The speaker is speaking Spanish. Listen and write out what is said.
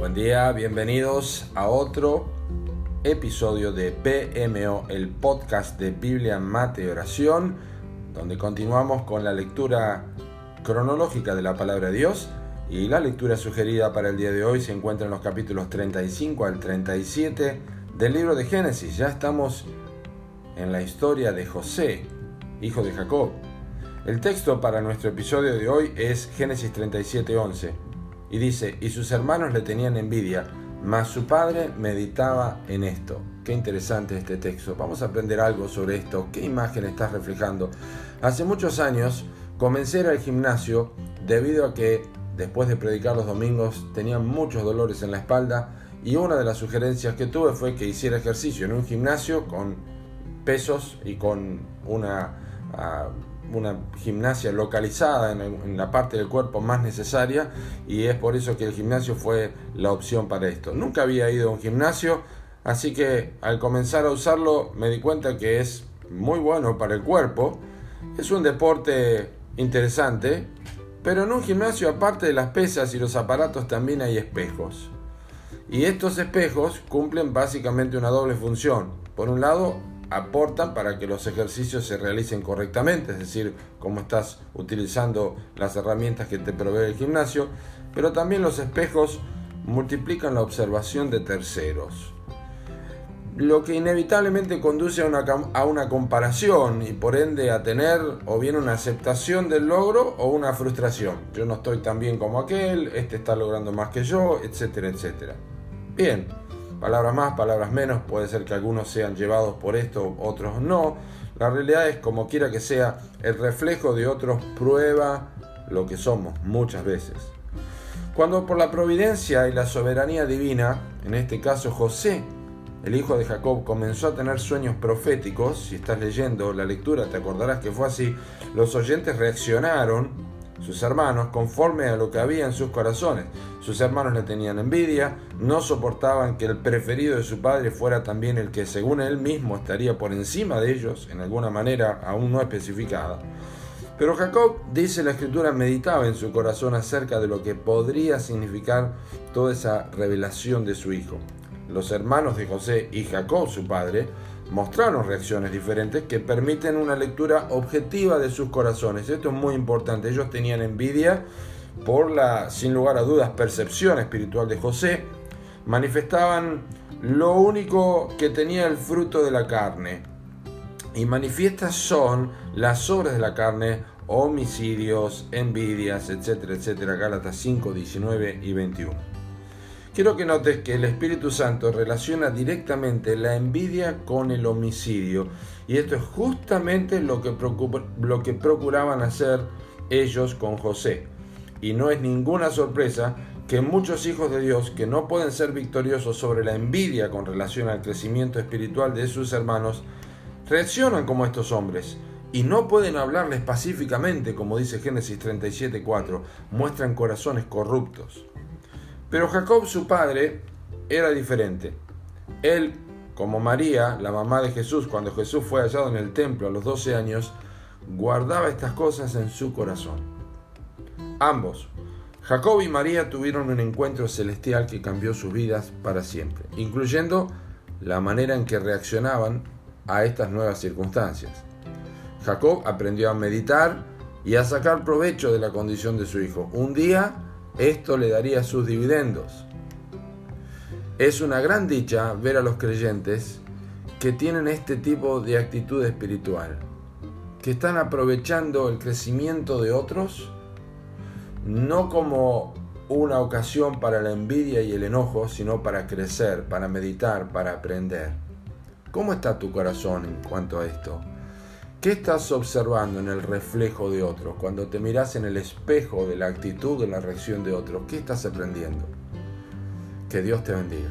Buen día, bienvenidos a otro episodio de PMO, el podcast de Biblia, Mate y Oración, donde continuamos con la lectura cronológica de la palabra de Dios y la lectura sugerida para el día de hoy se encuentra en los capítulos 35 al 37 del libro de Génesis. Ya estamos en la historia de José, hijo de Jacob. El texto para nuestro episodio de hoy es Génesis 37:11 y dice, y sus hermanos le tenían envidia, mas su padre meditaba en esto. Qué interesante este texto. Vamos a aprender algo sobre esto. ¿Qué imagen estás reflejando? Hace muchos años comencé a ir al gimnasio debido a que después de predicar los domingos tenía muchos dolores en la espalda y una de las sugerencias que tuve fue que hiciera ejercicio en un gimnasio con pesos y con una... Ah, una gimnasia localizada en, la parte del cuerpo más necesaria y es por eso que el gimnasio fue la opción para esto. Nunca había ido a un gimnasio, así que al comenzar a usarlo me di cuenta que es muy bueno para el cuerpo. Es un deporte interesante, pero en un gimnasio aparte de las pesas y los aparatos también hay espejos. Y estos espejos cumplen básicamente una doble función. Por un lado, aportan para que los ejercicios se realicen correctamente, es decir, cómo estás utilizando las herramientas que te provee el gimnasio, pero también los espejos multiplican la observación de terceros. Lo que inevitablemente conduce a una, a una comparación y por ende a tener o bien una aceptación del logro o una frustración. Yo no estoy tan bien como aquel, este está logrando más que yo, etcétera, etcétera. Bien, palabras más, palabras menos, puede ser que algunos sean llevados por esto, otros no. La realidad es, como quiera que sea, el reflejo de otros prueba lo que somos muchas veces. Cuando por la providencia y la soberanía divina, en este caso José, el hijo de Jacob, comenzó a tener sueños proféticos, si estás leyendo la lectura te acordarás que fue así, los oyentes reaccionaron sus hermanos conforme a lo que había en sus corazones. Sus hermanos le tenían envidia, no soportaban que el preferido de su padre fuera también el que según él mismo estaría por encima de ellos, en alguna manera aún no especificada. Pero Jacob, dice la escritura, meditaba en su corazón acerca de lo que podría significar toda esa revelación de su hijo. Los hermanos de José y Jacob, su padre, mostraron reacciones diferentes que permiten una lectura objetiva de sus corazones. Esto es muy importante. Ellos tenían envidia por la, sin lugar a dudas, percepción espiritual de José. Manifestaban lo único que tenía el fruto de la carne. Y manifiestas son las obras de la carne, homicidios, envidias, etcétera, etcétera. Gálatas 5, 19 y 21. Quiero que notes que el Espíritu Santo relaciona directamente la envidia con el homicidio. Y esto es justamente lo que, procuraban hacer ellos con José. Y no es ninguna sorpresa que muchos hijos de Dios que no pueden ser victoriosos sobre la envidia con relación al crecimiento espiritual de sus hermanos, reaccionan como estos hombres y no pueden hablarles pacíficamente, como dice Génesis 37:4, muestran corazones corruptos. Pero Jacob, su padre, era diferente. Él, como María, la mamá de Jesús, cuando Jesús fue hallado en el templo a los 12 años, guardaba estas cosas en su corazón. Ambos, Jacob y María tuvieron un encuentro celestial que cambió sus vidas para siempre, incluyendo la manera en que reaccionaban a estas nuevas circunstancias. Jacob aprendió a meditar y a sacar provecho de la condición de su hijo. Un día esto le daría sus dividendos. Es una gran dicha ver a los creyentes que tienen este tipo de actitud espiritual, que están aprovechando el crecimiento de otros, no como una ocasión para la envidia y el enojo, sino para crecer, para meditar, para aprender. ¿Cómo está tu corazón en cuanto a esto? ¿Qué estás observando en el reflejo de otros? Cuando te miras en el espejo de la actitud, de la reacción de otros, ¿qué estás aprendiendo? Que Dios te bendiga.